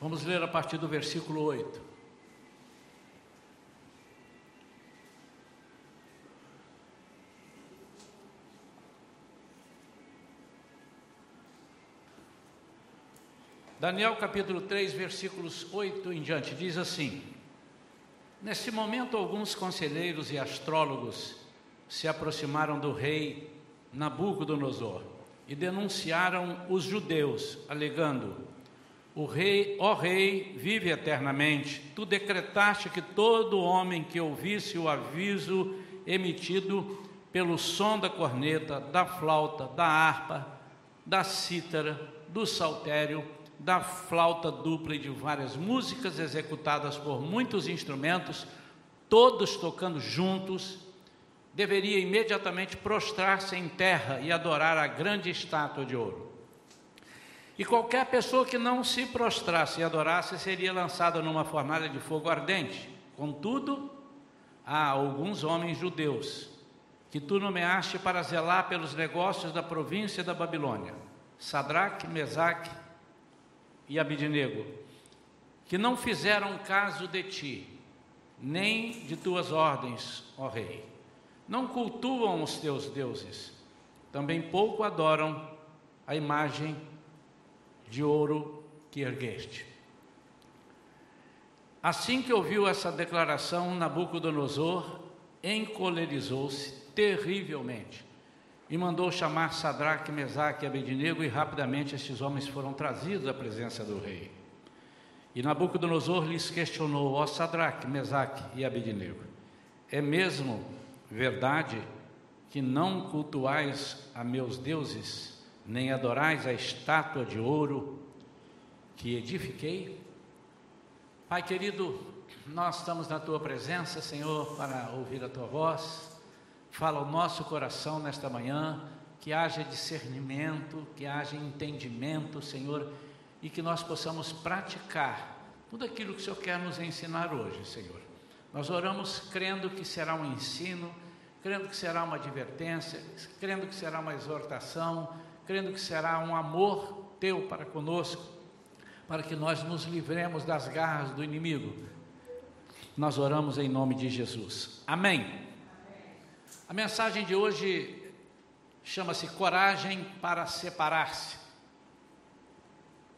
Vamos ler a partir do versículo 8. Daniel capítulo 3, versículos 8 em diante, diz assim: Nesse momento, alguns conselheiros e astrólogos se aproximaram do rei Nabucodonosor e denunciaram os judeus, alegando: O rei, ó rei, vive eternamente. Tu decretaste que todo homem que ouvisse o aviso emitido pelo som da corneta, da flauta, da harpa, da cítara, do saltério, da flauta dupla e de várias músicas executadas por muitos instrumentos, todos tocando juntos, deveria imediatamente prostrar-se em terra e adorar a grande estátua de ouro. E qualquer pessoa que não se prostrasse e adorasse seria lançada numa fornalha de fogo ardente. Contudo, há alguns homens judeus que tu nomeaste para zelar pelos negócios da província da Babilônia: Sadraque, Mesaque e Abidinego, que não fizeram caso de ti, nem de tuas ordens, ó rei. Não cultuam os teus deuses, também pouco adoram a imagem de ouro que ergueste. Assim que ouviu essa declaração, Nabucodonosor encolerizou-se terrivelmente e mandou chamar Sadraque, Mesaque e Abednego, e rapidamente estes homens foram trazidos à presença do rei. E Nabucodonosor lhes questionou, ó Sadraque, Mesaque e Abednego, é mesmo verdade que não cultuais a meus deuses, nem adorais a estátua de ouro que edifiquei? Pai querido, nós estamos na tua presença, Senhor, para ouvir a tua voz Fala o nosso coração nesta manhã, que haja discernimento, que haja entendimento, Senhor, e que nós possamos praticar tudo aquilo que o Senhor quer nos ensinar hoje, Senhor. Nós oramos crendo que será um ensino, crendo que será uma advertência, crendo que será uma exortação, crendo que será um amor teu para conosco, para que nós nos livremos das garras do inimigo. Nós oramos em nome de Jesus. Amém. A mensagem de hoje chama-se Coragem para Separar-se.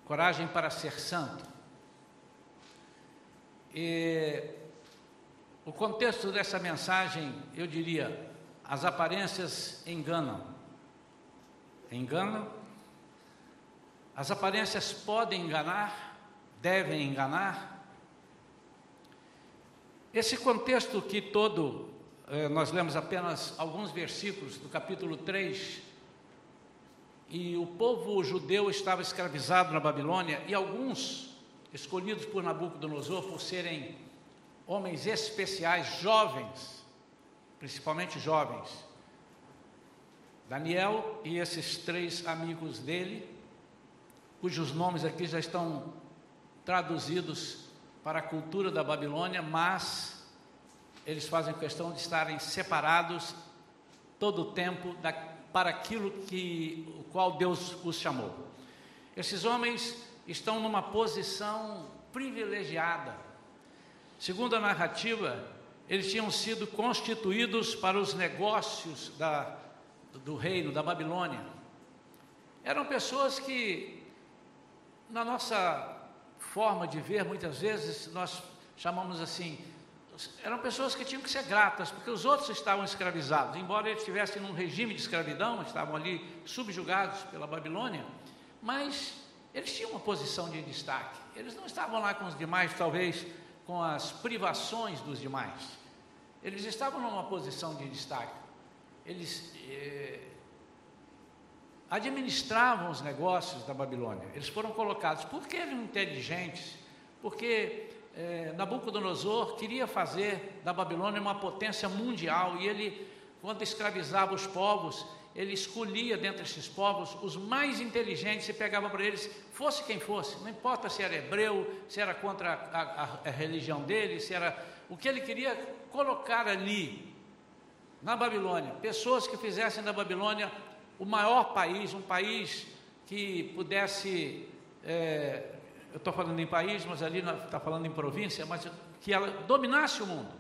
Coragem para ser santo. E o contexto dessa mensagem, eu diria, as aparências enganam. Enganam? As aparências podem enganar, devem enganar. Esse contexto que todo eh, nós lemos apenas alguns versículos do capítulo 3, e o povo judeu estava escravizado na Babilônia, e alguns, escolhidos por Nabucodonosor por serem homens especiais, jovens, principalmente jovens, Daniel e esses três amigos dele, cujos nomes aqui já estão traduzidos para a cultura da Babilônia, mas eles fazem questão de estarem separados todo o tempo da, para aquilo que o qual Deus os chamou. Esses homens estão numa posição privilegiada. Segundo a narrativa, eles tinham sido constituídos para os negócios da, do reino da Babilônia. Eram pessoas que, na nossa forma de ver, muitas vezes nós chamamos assim, eram pessoas que tinham que ser gratas, porque os outros estavam escravizados, embora eles estivessem num regime de escravidão, estavam ali subjugados pela Babilônia, mas eles tinham uma posição de destaque. Eles não estavam lá com os demais, talvez com as privações dos demais. Eles estavam numa posição de destaque. Eles eh, administravam os negócios da Babilônia. Eles foram colocados porque eram inteligentes, porque é, Nabucodonosor queria fazer da Babilônia uma potência mundial e ele, quando escravizava os povos, ele escolhia dentre esses povos os mais inteligentes e pegava para eles, fosse quem fosse, não importa se era hebreu, se era contra a, a, a religião dele, se era o que ele queria colocar ali, na Babilônia, pessoas que fizessem da Babilônia o maior país, um país que pudesse é, eu estou falando em país, mas ali está falando em província, mas que ela dominasse o mundo.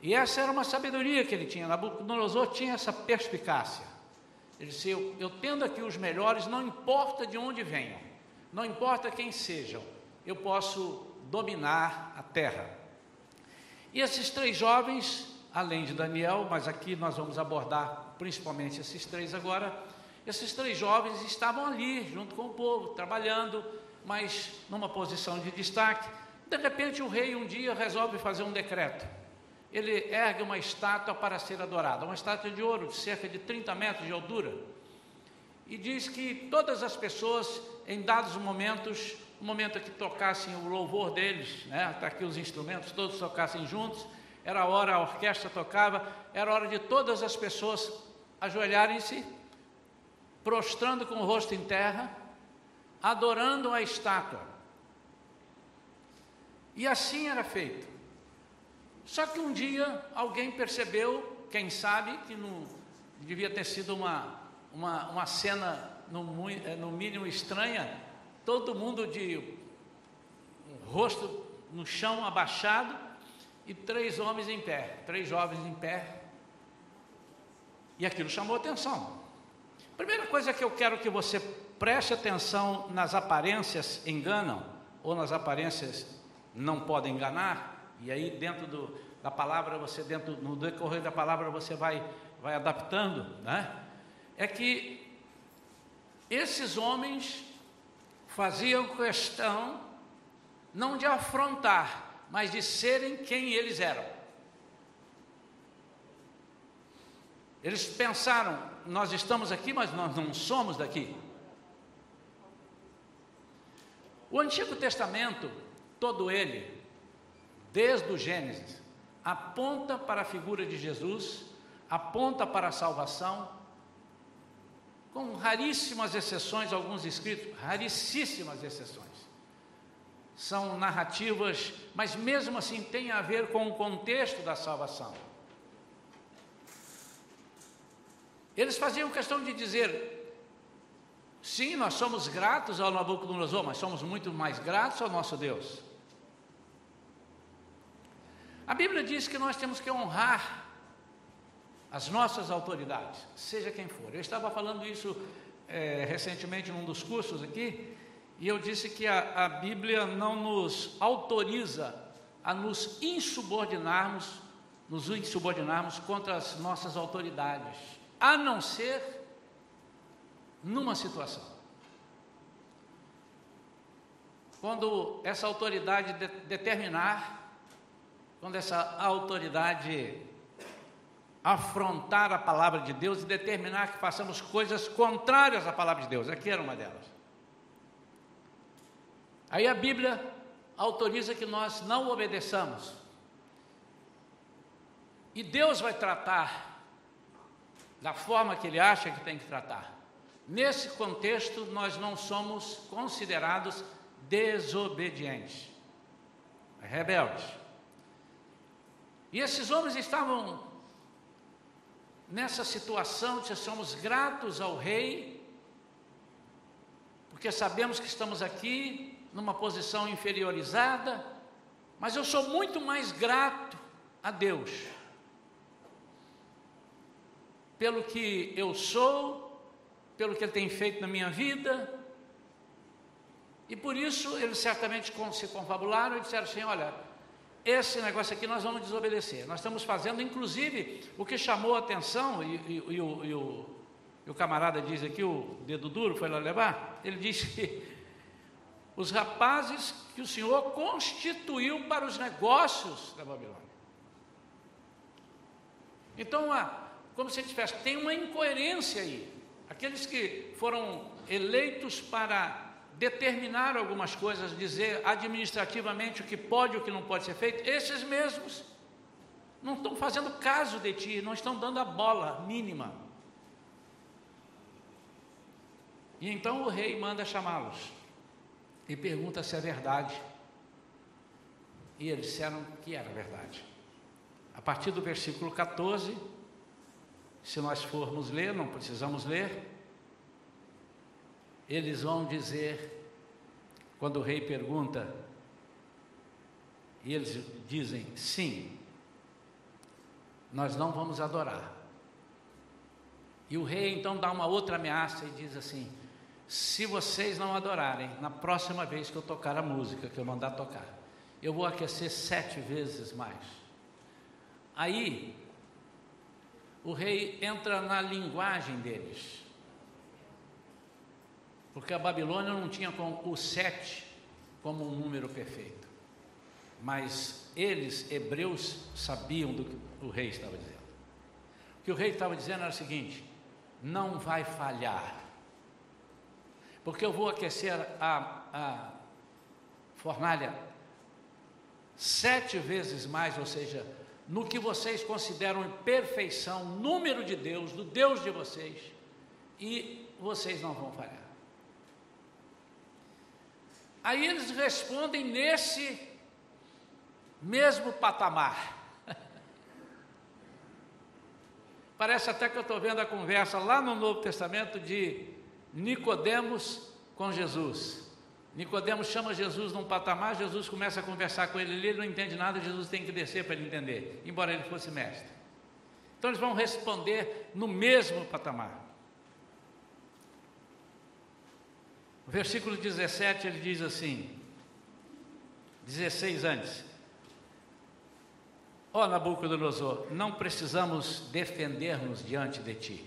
E essa era uma sabedoria que ele tinha. Nabucodonosor tinha essa perspicácia. Ele disse: eu, eu tendo aqui os melhores, não importa de onde venham, não importa quem sejam, eu posso dominar a terra. E esses três jovens, além de Daniel, mas aqui nós vamos abordar principalmente esses três agora, esses três jovens estavam ali, junto com o povo, trabalhando, mas numa posição de destaque. De repente, o rei um dia resolve fazer um decreto. Ele ergue uma estátua para ser adorada, uma estátua de ouro de cerca de 30 metros de altura. E diz que todas as pessoas, em dados momentos, no momento que tocassem o louvor deles, né, está aqui os instrumentos, todos tocassem juntos, era a hora, a orquestra tocava, era a hora de todas as pessoas ajoelharem-se, prostrando com o rosto em terra, adorando a estátua. E assim era feito. Só que um dia alguém percebeu, quem sabe, que não devia ter sido uma, uma, uma cena no, eh, no mínimo estranha, todo mundo de rosto no chão abaixado e três homens em pé, três jovens em pé. E aquilo chamou atenção. Primeira coisa que eu quero que você preste atenção nas aparências enganam, ou nas aparências não podem enganar, e aí dentro do, da palavra, você dentro, no decorrer da palavra, você vai, vai adaptando, né? É que esses homens faziam questão não de afrontar, mas de serem quem eles eram. Eles pensaram, nós estamos aqui, mas nós não somos daqui. O Antigo Testamento, todo ele, desde o Gênesis, aponta para a figura de Jesus, aponta para a salvação, com raríssimas exceções, alguns escritos, raríssimas exceções. São narrativas, mas mesmo assim tem a ver com o contexto da salvação. Eles faziam questão de dizer: Sim, nós somos gratos ao Nabucodonosor, mas somos muito mais gratos ao nosso Deus. A Bíblia diz que nós temos que honrar as nossas autoridades, seja quem for. Eu estava falando isso é, recentemente num dos cursos aqui, e eu disse que a, a Bíblia não nos autoriza a nos insubordinarmos, nos insubordinarmos contra as nossas autoridades, a não ser numa situação. Quando essa autoridade de, determinar, quando essa autoridade afrontar a palavra de Deus e determinar que façamos coisas contrárias à palavra de Deus, aqui era uma delas. Aí a Bíblia autoriza que nós não obedeçamos. E Deus vai tratar da forma que Ele acha que tem que tratar. Nesse contexto, nós não somos considerados desobedientes, rebeldes. E esses homens estavam nessa situação de somos gratos ao rei, porque sabemos que estamos aqui numa posição inferiorizada, mas eu sou muito mais grato a Deus pelo que eu sou pelo que ele tem feito na minha vida. E por isso eles certamente se confabularam e disseram assim: olha, esse negócio aqui nós vamos desobedecer. Nós estamos fazendo, inclusive, o que chamou a atenção, e, e, e, o, e, o, o camarada diz aqui, o dedo duro foi lá levar, ele disse que os rapazes que o Senhor constituiu para os negócios da Babilônia. Então, como se tivesse, tem uma incoerência aí. Aqueles que foram eleitos para determinar algumas coisas, dizer administrativamente o que pode e o que não pode ser feito, esses mesmos não estão fazendo caso de ti, não estão dando a bola mínima. E então o rei manda chamá-los e pergunta se é verdade. E eles disseram que era verdade. A partir do versículo 14, se nós formos ler, não precisamos ler, eles vão dizer quando o rei pergunta, e eles dizem sim, nós não vamos adorar. E o rei então dá uma outra ameaça e diz assim: se vocês não adorarem, na próxima vez que eu tocar a música que eu mandar tocar, eu vou aquecer sete vezes mais. Aí, o rei entra na linguagem deles. Porque a Babilônia não tinha o sete como um número perfeito. Mas eles, hebreus, sabiam do que o rei estava dizendo. O que o rei estava dizendo era o seguinte: não vai falhar. Porque eu vou aquecer a, a fornalha sete vezes mais, ou seja, no que vocês consideram perfeição, número de Deus, do Deus de vocês, e vocês não vão falhar. Aí eles respondem nesse mesmo patamar. Parece até que eu estou vendo a conversa lá no Novo Testamento de Nicodemos com Jesus. Nicodemos chama Jesus num patamar, Jesus começa a conversar com ele, ele não entende nada, Jesus tem que descer para ele entender, embora ele fosse mestre. Então eles vão responder no mesmo patamar. O versículo 17 ele diz assim: 16 antes. Ó oh, Nabucodonosor, não precisamos defender-nos diante de ti.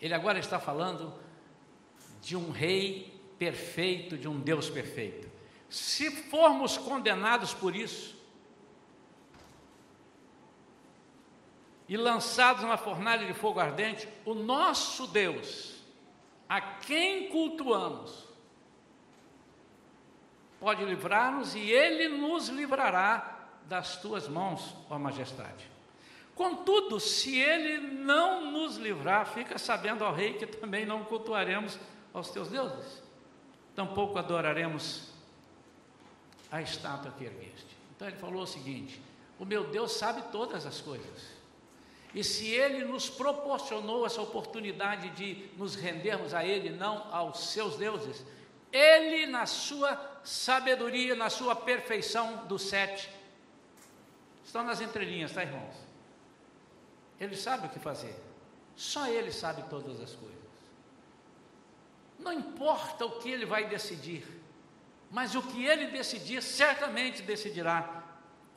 Ele agora está falando de um rei perfeito, de um Deus perfeito. Se formos condenados por isso e lançados na fornalha de fogo ardente, o nosso Deus a quem cultuamos, pode livrar-nos e ele nos livrará das tuas mãos, ó majestade. Contudo, se ele não nos livrar, fica sabendo, ó rei, que também não cultuaremos aos teus deuses, tampouco adoraremos a estátua que ergueste. Então ele falou o seguinte: o meu Deus sabe todas as coisas. E se Ele nos proporcionou essa oportunidade de nos rendermos a Ele, não aos seus deuses, Ele, na sua sabedoria, na sua perfeição do sete, estão nas entrelinhas, tá, irmãos? Ele sabe o que fazer, só Ele sabe todas as coisas. Não importa o que Ele vai decidir, mas o que Ele decidir, certamente decidirá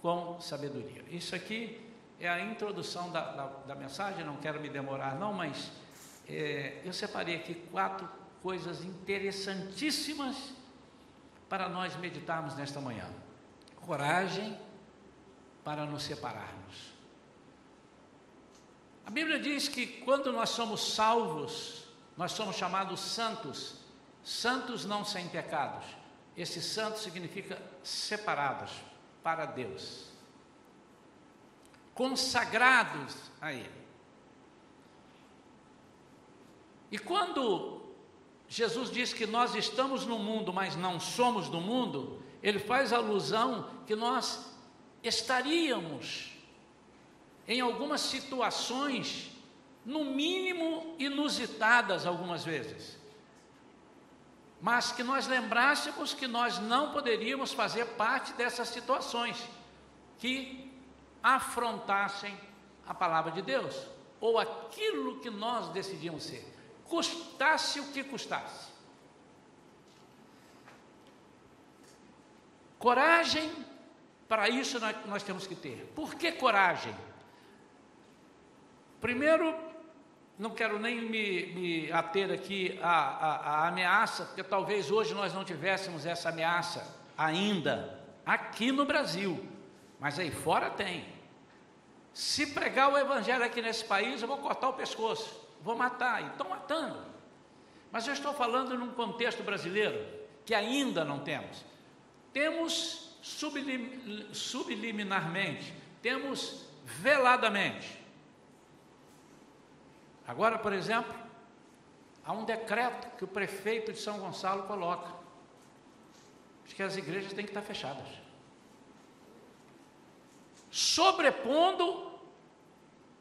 com sabedoria. Isso aqui é a introdução da, da, da mensagem, não quero me demorar não, mas é, eu separei aqui quatro coisas interessantíssimas para nós meditarmos nesta manhã. Coragem para nos separarmos. A Bíblia diz que quando nós somos salvos, nós somos chamados santos, santos não sem pecados. Esse santo significa separados para Deus consagrados a Ele. E quando Jesus diz que nós estamos no mundo, mas não somos do mundo, ele faz alusão que nós estaríamos em algumas situações, no mínimo inusitadas algumas vezes, mas que nós lembrássemos que nós não poderíamos fazer parte dessas situações, que afrontassem a palavra de Deus, ou aquilo que nós decidimos ser, custasse o que custasse. Coragem, para isso nós, temos que ter. Por que coragem? Primeiro, não quero nem me, me ater aqui à, à, à, ameaça, porque talvez hoje nós não tivéssemos essa ameaça ainda aqui no Brasil, mas aí fora tem. Se pregar o evangelho aqui nesse país, eu vou cortar o pescoço, vou matar, e estão matando. Mas eu estou falando num contexto brasileiro que ainda não temos. Temos sublim, subliminarmente, temos veladamente. Agora, por exemplo, há um decreto que o prefeito de São Gonçalo coloca, de que as igrejas têm que estar fechadas. Sobrepondo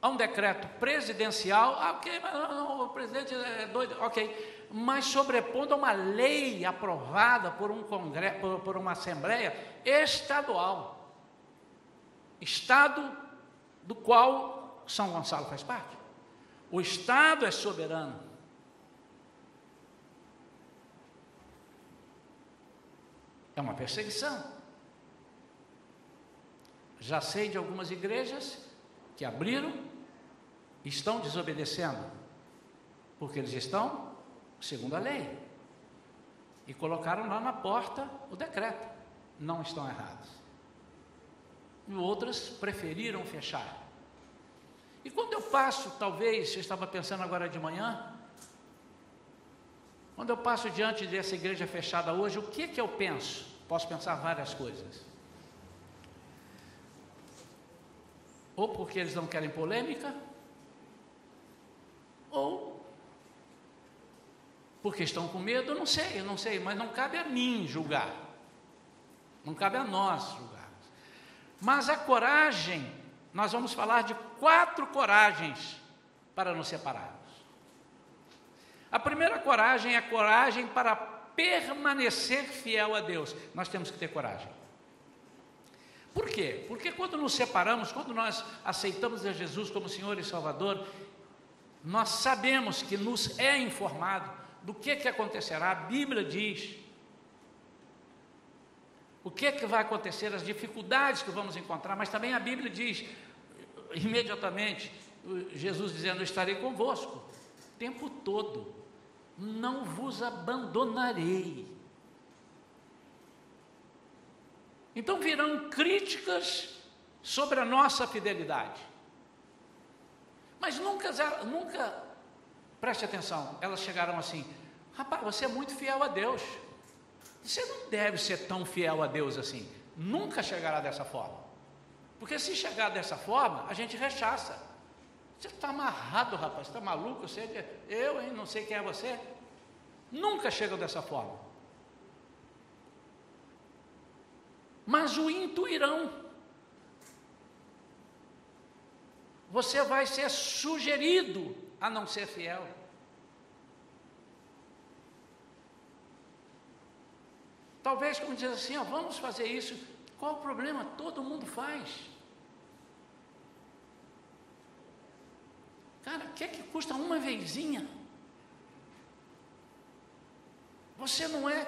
a um decreto presidencial, ah, ok, mas não, o presidente é doido, ok, mas sobrepondo a uma lei aprovada por um congresso, por, por uma assembleia estadual, estado do qual São Gonçalo faz parte. O estado é soberano. É uma perseguição. Já sei de algumas igrejas que abriram e estão desobedecendo, porque eles estão segundo a lei e colocaram lá na porta o decreto. Não estão errados. E outras preferiram fechar. E quando eu passo, talvez, eu estava pensando agora de manhã, quando eu passo diante dessa igreja fechada hoje, o que que eu penso? Posso pensar várias coisas. Ou porque eles não querem polêmica, ou porque estão com medo, eu não sei, eu não sei, mas não cabe a mim julgar. Não cabe a nós julgar. Mas a coragem, nós vamos falar de quatro coragens para nos separarmos. A primeira coragem é a coragem para permanecer fiel a Deus. Nós temos que ter coragem. Por quê? Porque quando nos separamos, quando nós aceitamos a Jesus como Senhor e Salvador, nós sabemos que nos é informado do que, que acontecerá. A Bíblia diz o que, que vai acontecer, as dificuldades que vamos encontrar, mas também a Bíblia diz imediatamente, Jesus dizendo: Estarei convosco o tempo todo, não vos abandonarei. Então virão críticas sobre a nossa fidelidade. Mas nunca, nunca, preste atenção, elas chegaram assim: rapaz, você é muito fiel a Deus. Você não deve ser tão fiel a Deus assim. Nunca chegará dessa forma. Porque se chegar dessa forma, a gente rechaça. Você está amarrado, rapaz, está maluco? Você, eu, hein, não sei quem é você. Nunca chega dessa forma. mas o intuirão. Você vai ser sugerido a não ser fiel. Talvez, como diz assim, ó, vamos fazer isso. Qual o problema? Todo mundo faz. Cara, o que é que custa uma vezinha? Você não é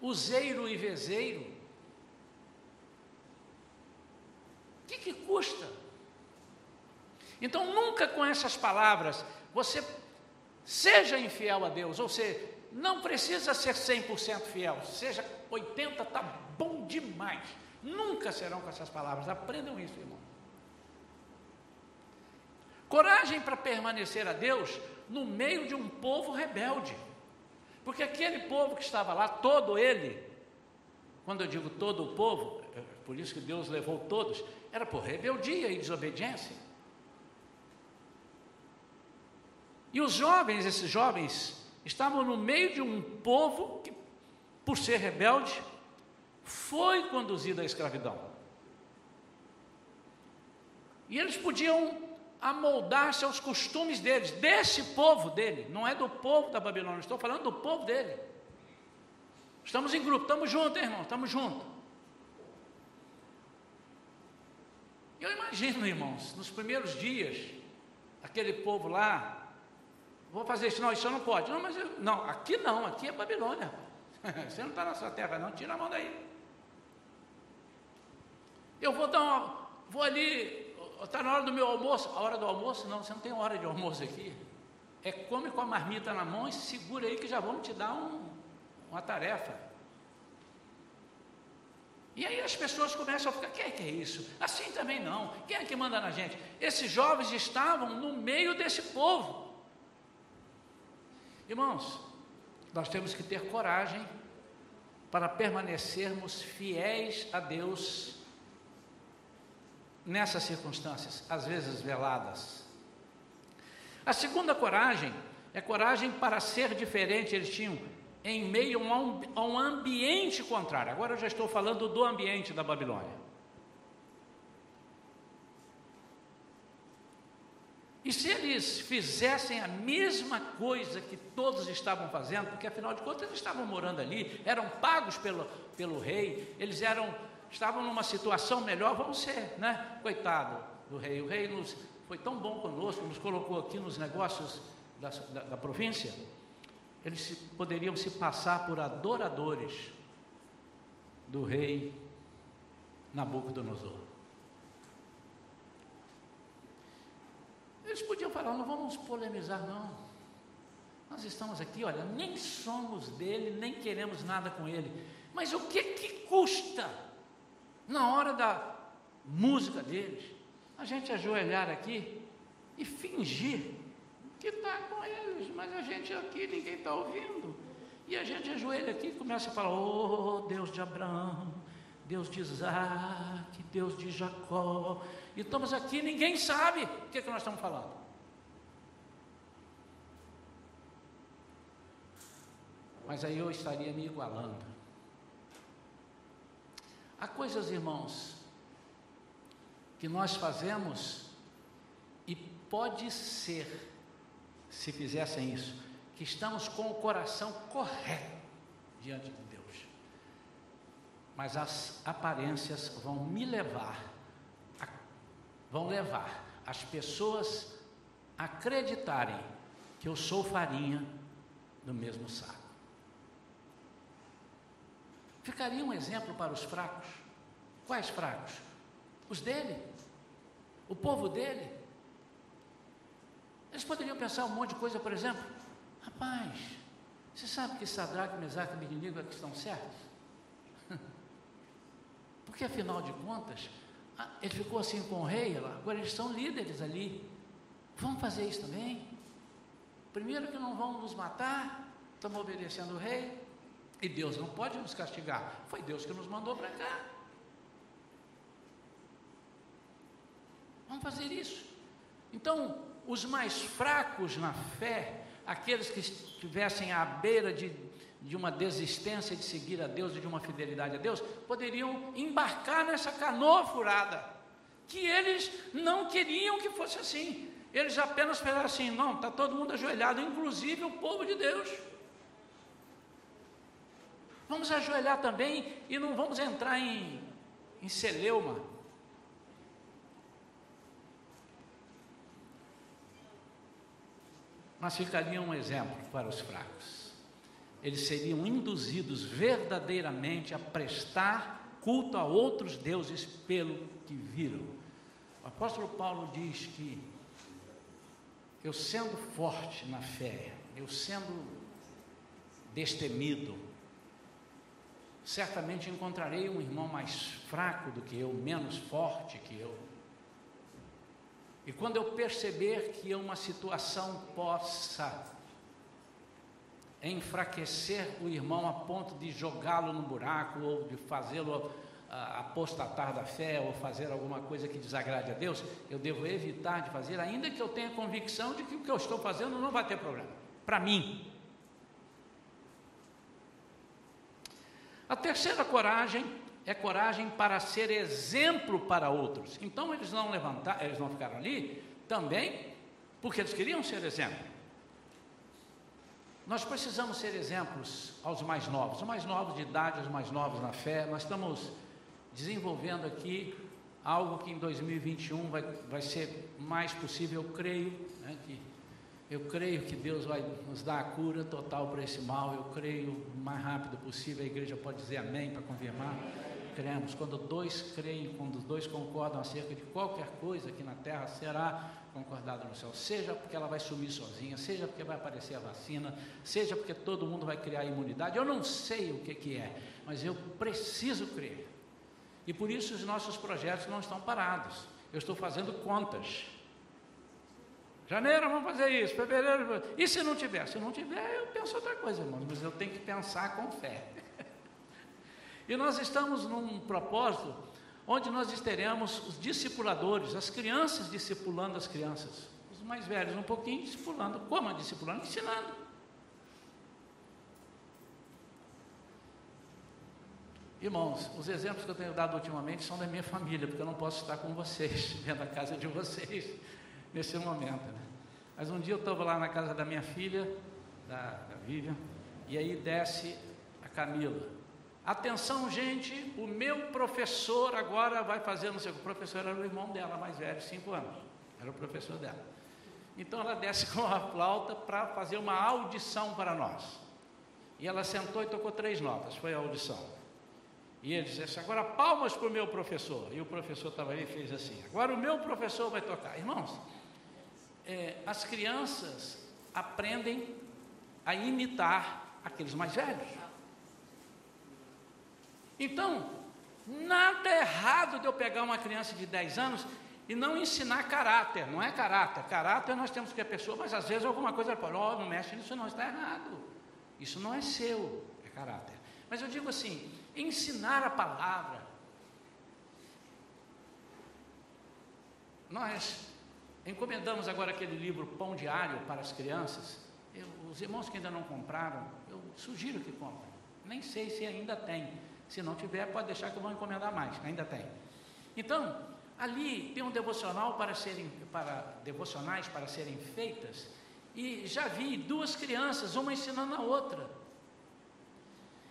useiro e vezeiro. que, que custa? Então, nunca com essas palavras você seja infiel a Deus, ou seja, não precisa ser 100% fiel, seja 80% está bom demais. Nunca serão com essas palavras, aprendam isso, irmão. Coragem para permanecer a Deus no meio de um povo rebelde, porque aquele povo que estava lá, todo ele, quando eu digo todo o povo, é por isso que Deus levou todos, era por rebeldia e desobediência. E os jovens, esses jovens, estavam no meio de um povo que, por ser rebelde, foi conduzido à escravidão. E eles podiam amoldar-se aos costumes deles, desse povo dele, não é do povo da Babilônia, estou falando do povo dele. Estamos em grupo, estamos juntos, irmão, estamos juntos. Eu imagino, irmãos, nos primeiros dias, aquele povo lá, vou fazer isso, não, isso não pode. Não, mas eu, não, aqui não, aqui é Babilônia. Você não está na sua terra, não, tira a mão daí. Eu vou dar uma, vou ali, está na hora do meu almoço. A hora do almoço? Não, você não tem hora de almoço aqui. É come com a marmita na mão e segura aí que já vamos te dar um, uma tarefa. E aí as pessoas começam a ficar, quem é que é isso? Assim também não. Quem é que manda na gente? Esses jovens estavam no meio desse povo. Irmãos, nós temos que ter coragem para permanecermos fiéis a Deus nessas circunstâncias, às vezes veladas. A segunda coragem é coragem para ser diferente. Eles tinham em meio a um, ambiente contrário. Agora eu já estou falando do ambiente da Babilônia. E se eles fizessem a mesma coisa que todos estavam fazendo, porque afinal de contas eles estavam morando ali, eram pagos pelo, pelo rei, eles eram, estavam numa situação melhor, vamos ser, né? Coitado do rei. O rei nos, foi tão bom conosco, nos colocou aqui nos negócios da, da, da província. Eles se, poderiam se passar por adoradores do rei Nabucodonosor. Eles podiam falar, não vamos polemizar, não. Nós estamos aqui, olha, nem somos dele, nem queremos nada com ele. Mas o que que custa, na hora da música deles, a gente ajoelhar aqui e fingir que está com eles, mas a gente aqui, ninguém está ouvindo. E a gente ajoelha aqui e começa a falar: Oh, Deus de Abraão, Deus de Isaac, Deus de Jacó. E estamos aqui, ninguém sabe o que, é que nós estamos falando. Mas aí eu estaria me igualando. Há coisas, irmãos, que nós fazemos e pode ser, se fizessem isso, que estamos com o coração correto diante de mas as aparências vão me levar, a, vão levar as pessoas a acreditarem que eu sou farinha do mesmo saco. Ficaria um exemplo para os fracos. Quais fracos? Os dele, o povo dele. Eles poderiam pensar um monte de coisa, por exemplo, rapaz, você sabe que Sadraque, Mesaque e Abednego é que estão certos? Porque afinal de contas, ele ficou assim com o rei, agora eles são líderes ali. Vamos fazer isso também? Primeiro que não vão nos matar, estamos obedecendo o rei, e Deus não pode nos castigar. Foi Deus que nos mandou para cá. Vamos fazer isso. Então, os mais fracos na fé, aqueles que estivessem à beira de de uma desistência de seguir a Deus e de uma fidelidade a Deus, poderiam embarcar nessa canoa furada, que eles não queriam que fosse assim. Eles apenas falaram assim: não, está todo mundo ajoelhado, inclusive o povo de Deus. Vamos ajoelhar também e não vamos entrar em, em celeuma. Mas ficaria um exemplo para os fracos eles seriam induzidos verdadeiramente a prestar culto a outros deuses pelo que viram. O apóstolo Paulo diz que eu sendo forte na fé, eu sendo destemido, certamente encontrarei um irmão mais fraco do que eu, menos forte que eu. E quando eu perceber que uma situação possa enfraquecer o irmão a ponto de jogá-lo no buraco ou de fazê-lo apostatar da fé ou fazer alguma coisa que desagrade a Deus, eu devo evitar de fazer, ainda que eu tenha convicção de que o que eu estou fazendo não vai ter problema. Para mim. A terceira coragem é coragem para ser exemplo para outros. Então eles não levantaram, eles não ficaram ali também porque eles queriam ser exemplo. Nós precisamos ser exemplos aos mais novos, os mais novos de idade, os mais novos na fé. Nós estamos desenvolvendo aqui algo que em 2021 vai, vai ser mais possível, eu creio, né, que eu creio que Deus vai nos dar a cura total para esse mal. Eu creio o mais rápido possível. A igreja pode dizer amém para confirmar. Cremos. Quando dois creem, quando dois concordam acerca de qualquer coisa aqui na terra, será concordado no céu, seja porque ela vai sumir sozinha, seja porque vai aparecer a vacina, seja porque todo mundo vai criar imunidade, eu não sei o que, que é, mas eu preciso crer. E por isso os nossos projetos não estão parados. Eu estou fazendo contas. Janeiro vamos fazer isso, fevereiro. E se não tiver? Se não tiver, eu penso outra coisa, irmãos, mas eu tenho que pensar com fé. e nós estamos num propósito onde nós teremos os discipuladores, as crianças discipulando as crianças, os mais velhos um pouquinho discipulando, como discipulando? Ensinando. Irmãos, os exemplos que eu tenho dado ultimamente são da minha família, porque eu não posso estar com vocês, dentro da casa de vocês. Nesse momento. Né? Mas um dia eu estava lá na casa da minha filha, da, da Vivian, e aí desce a Camila. Atenção, gente, o meu professor agora vai fazer, não sei o professor era o irmão dela, mais velho, cinco anos, era o professor dela. Então ela desce com a flauta para fazer uma audição para nós. E ela sentou e tocou três notas, foi a audição. E ele disse assim, agora palmas para o meu professor. E o professor estava ali e fez assim, agora o meu professor vai tocar. Irmãos, é, as crianças aprendem a imitar aqueles mais velhos. Então, nada errado de eu pegar uma criança de 10 anos e não ensinar caráter, não é caráter. Caráter nós temos que a pessoa, mas às vezes alguma coisa fala, oh, não mexe nisso não, está errado. Isso não é seu, é caráter. Mas eu digo assim, ensinar a palavra. Nós encomendamos agora aquele livro Pão Diário para as crianças. Eu, os irmãos que ainda não compraram, eu sugiro que comprem. Nem sei se ainda tem. Se não tiver, pode deixar que eu vou encomendar mais, ainda tem. Então, ali tem um devocional para serem para devocionais para serem feitas e já vi duas crianças, uma ensinando a outra.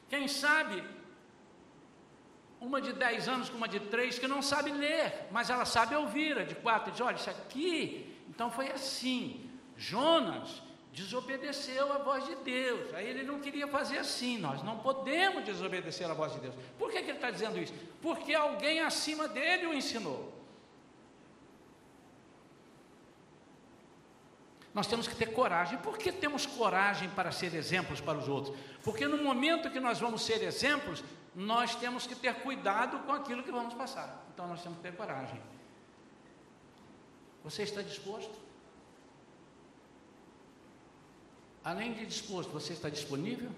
Quem sabe uma de 10 anos com uma de 3 que não sabe ler, mas ela sabe ouvir, a de 4 diz, olha, isso aqui, então foi assim, Jonas desobedeceu a voz de Deus, aí ele não queria fazer assim, nós não podemos desobedecer a voz de Deus, por que, que ele está dizendo isso? Porque alguém acima dele o ensinou, Nós temos que ter coragem. Por que temos coragem para ser exemplos para os outros? Porque no momento que nós vamos ser exemplos, nós temos que ter cuidado com aquilo que vamos passar. Então nós temos que ter coragem. Você está disposto? Além de disposto, você está disponível?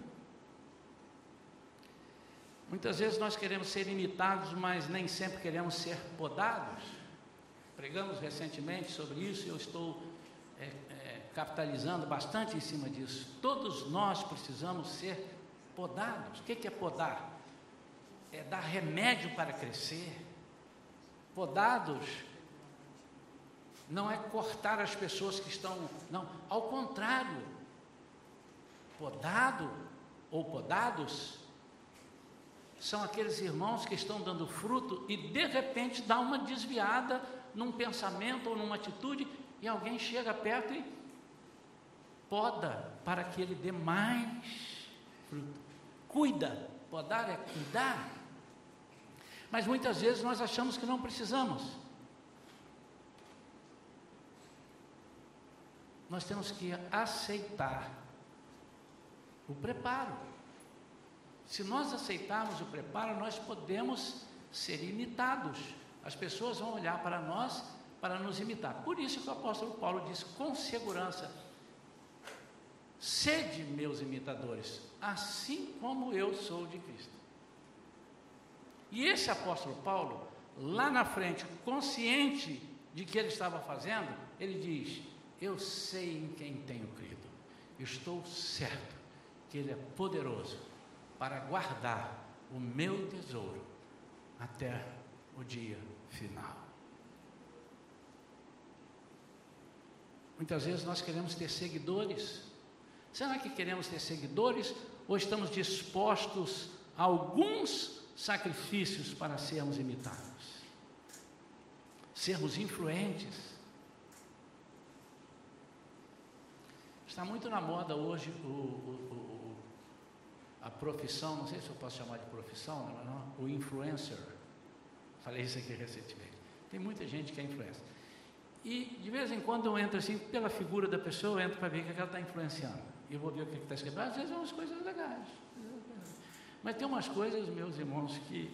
Muitas vezes nós queremos ser imitados, mas nem sempre queremos ser podados. Pregamos recentemente sobre isso e eu estou é, capitalizando bastante em cima disso. Todos nós precisamos ser podados. O que é podar? É dar remédio para crescer. Podados não é cortar as pessoas que estão, não, ao contrário. Podado ou podados são aqueles irmãos que estão dando fruto e de repente dá uma desviada num pensamento ou numa atitude e alguém chega perto e poda para que ele dê mais fruto. Cuida, podar é cuidar. Mas muitas vezes nós achamos que não precisamos. Nós temos que aceitar o preparo. Se nós aceitarmos o preparo, nós podemos ser imitados. As pessoas vão olhar para nós para nos imitar. Por isso que o apóstolo Paulo diz com segurança: Sede meus imitadores, assim como eu sou de Cristo. E esse apóstolo Paulo, lá na frente, consciente de que ele estava fazendo, ele diz: Eu sei em quem tenho crido, estou certo que ele é poderoso para guardar o meu tesouro até o dia final. Muitas vezes nós queremos ter seguidores Será que queremos ter seguidores ou estamos dispostos a alguns sacrifícios para sermos imitados? Sermos influentes. Está muito na moda hoje o, o, o, a profissão, não sei se eu posso chamar de profissão, não, é não, o influencer. Falei isso aqui recentemente. Tem muita gente que é influencer. E de vez em quando eu entro assim, pela figura da pessoa, eu entro para ver o que ela está influenciando e vou ver o que está escrito. Às vezes é umas coisas legais. Mas tem umas coisas, meus irmãos, que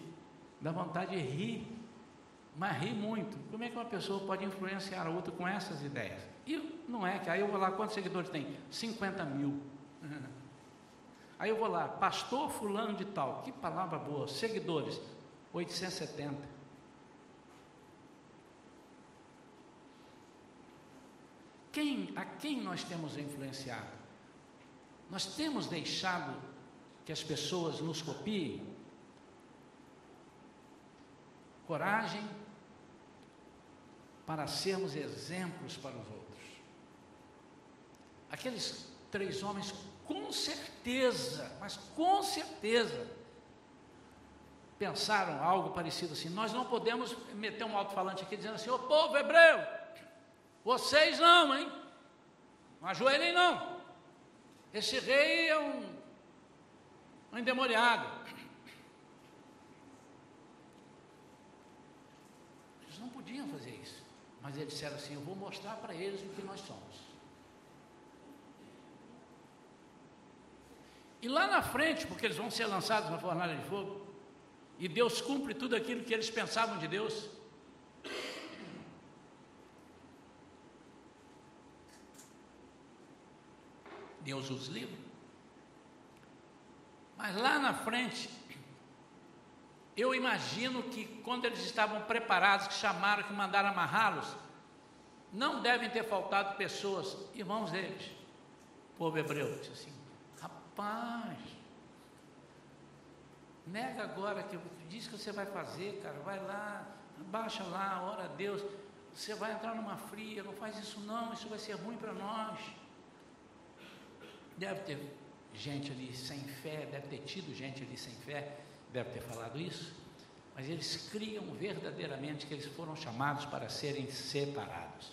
dá vontade de rir, mas rir muito. Como é que uma pessoa pode influenciar a outra com essas ideias? E não é que aí eu vou lá, quantos seguidores tem? 50 mil. Aí eu vou lá, pastor fulano de tal, que palavra boa, seguidores, 870. Quem, a quem nós temos influenciado? Nós temos deixado que as pessoas nos copiem? Coragem, para sermos exemplos para os outros. Aqueles três homens, com certeza, mas com certeza, pensaram algo parecido assim: nós não podemos meter um alto-falante aqui dizendo assim, ô povo hebreu, vocês não, hein? Não ajoelhem não. Esse rei é um, um endemoniado. Eles não podiam fazer isso. Mas eles disseram assim: Eu vou mostrar para eles o que nós somos. E lá na frente, porque eles vão ser lançados na fornalha de fogo, e Deus cumpre tudo aquilo que eles pensavam de Deus. Deus os livre. Mas lá na frente, eu imagino que quando eles estavam preparados, que chamaram, que mandaram amarrá-los, não devem ter faltado pessoas, irmãos deles, povo hebreu, disse assim, rapaz, nega agora que diz que você vai fazer, cara, vai lá, baixa lá, ora a Deus, você vai entrar numa fria, não faz isso não, isso vai ser ruim para nós. Deve ter gente ali sem fé, deve ter tido gente ali sem fé, deve ter falado isso, mas eles criam verdadeiramente que eles foram chamados para serem separados.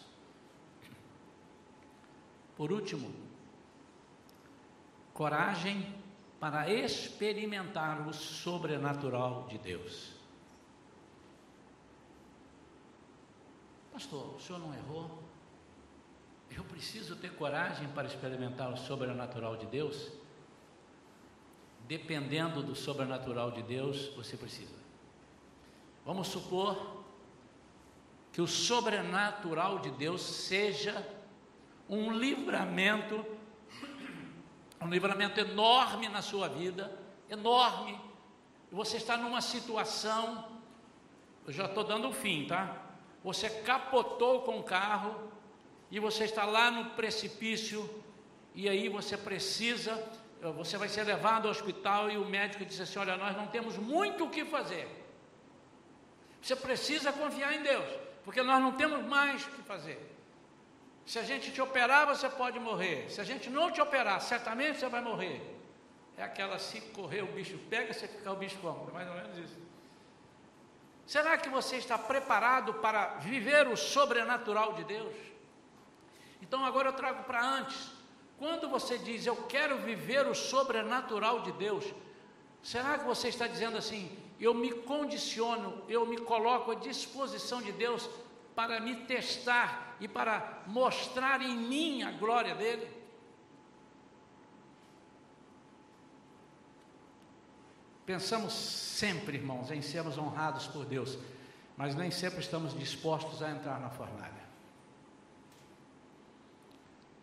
Por último, coragem para experimentar o sobrenatural de Deus. Pastor, o senhor não errou? Eu preciso ter coragem para experimentar o sobrenatural de Deus? Dependendo do sobrenatural de Deus, você precisa. Vamos supor que o sobrenatural de Deus seja um livramento, um livramento enorme na sua vida, enorme. Você está numa situação, eu já estou dando o fim, tá? Você capotou com o carro e você está lá no precipício e aí você precisa, você vai ser levado ao hospital e o médico diz assim: Olha, nós não temos muito o que fazer. Você precisa confiar em Deus, porque nós não temos mais o que fazer. Se a gente te operar, você pode morrer. Se a gente não te operar, certamente você vai morrer. É aquela se correr o bicho pega, se ficar o bicho come. É mais ou menos isso. Será que você está preparado para viver o sobrenatural de Deus? Então agora eu trago para antes. Quando você diz eu quero viver o sobrenatural de Deus, será que você está dizendo assim, eu me condiciono, eu me coloco à disposição de Deus para me testar e para mostrar em mim a glória dele. Pensamos sempre, irmãos, em sermos honrados por Deus, mas nem sempre estamos dispostos a entrar na fornalha.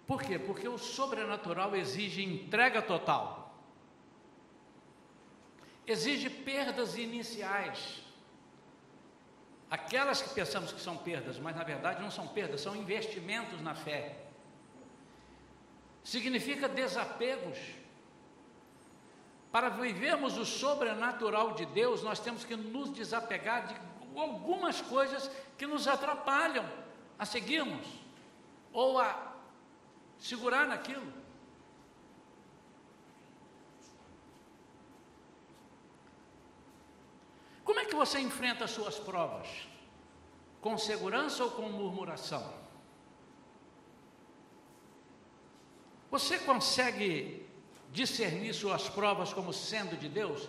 Por quê? Porque o sobrenatural exige entrega total, exige perdas iniciais. Aquelas que pensamos que são perdas, mas na verdade não são perdas, são investimentos na fé. Significa desapegos. Para vivermos o sobrenatural de Deus, nós temos que nos desapegar de algumas coisas que nos atrapalham a seguirmos ou a segurar naquilo. Como é que você enfrenta as suas provas? Com segurança ou com murmuração? Você consegue discernir suas provas como sendo de Deus?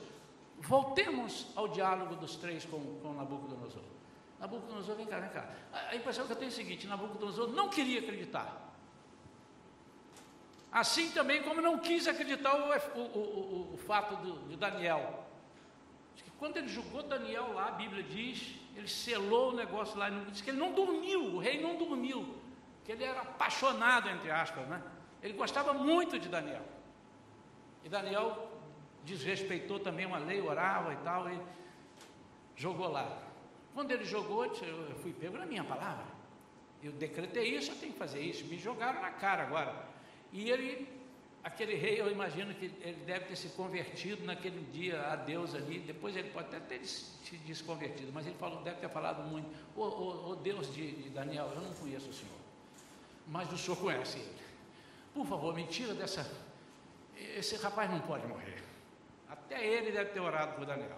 Voltemos ao diálogo dos três com, com Nabucodonosor. Nabucodonosor, vem cá, vem cá. A impressão que eu tenho é o seguinte: Nabucodonosor não queria acreditar. Assim também como não quis acreditar o, o, o, o fato do, de Daniel. Quando ele julgou Daniel lá, a Bíblia diz, ele selou o negócio lá, diz que ele não dormiu, o rei não dormiu, que ele era apaixonado, entre aspas, né? Ele gostava muito de Daniel. E Daniel desrespeitou também uma lei, orava e tal, e jogou lá. Quando ele jogou, eu fui pego na minha palavra. Eu decretei isso, eu tenho que fazer isso. Me jogaram na cara agora. E ele aquele rei, eu imagino que ele deve ter se convertido naquele dia a Deus ali, depois ele pode até ter se desconvertido, mas ele falou, deve ter falado muito, ô oh, oh, oh, Deus de, de Daniel, eu não conheço o Senhor, mas o Senhor conhece ele. Por favor, me tira dessa. Esse rapaz não pode morrer. Até ele deve ter orado por Daniel.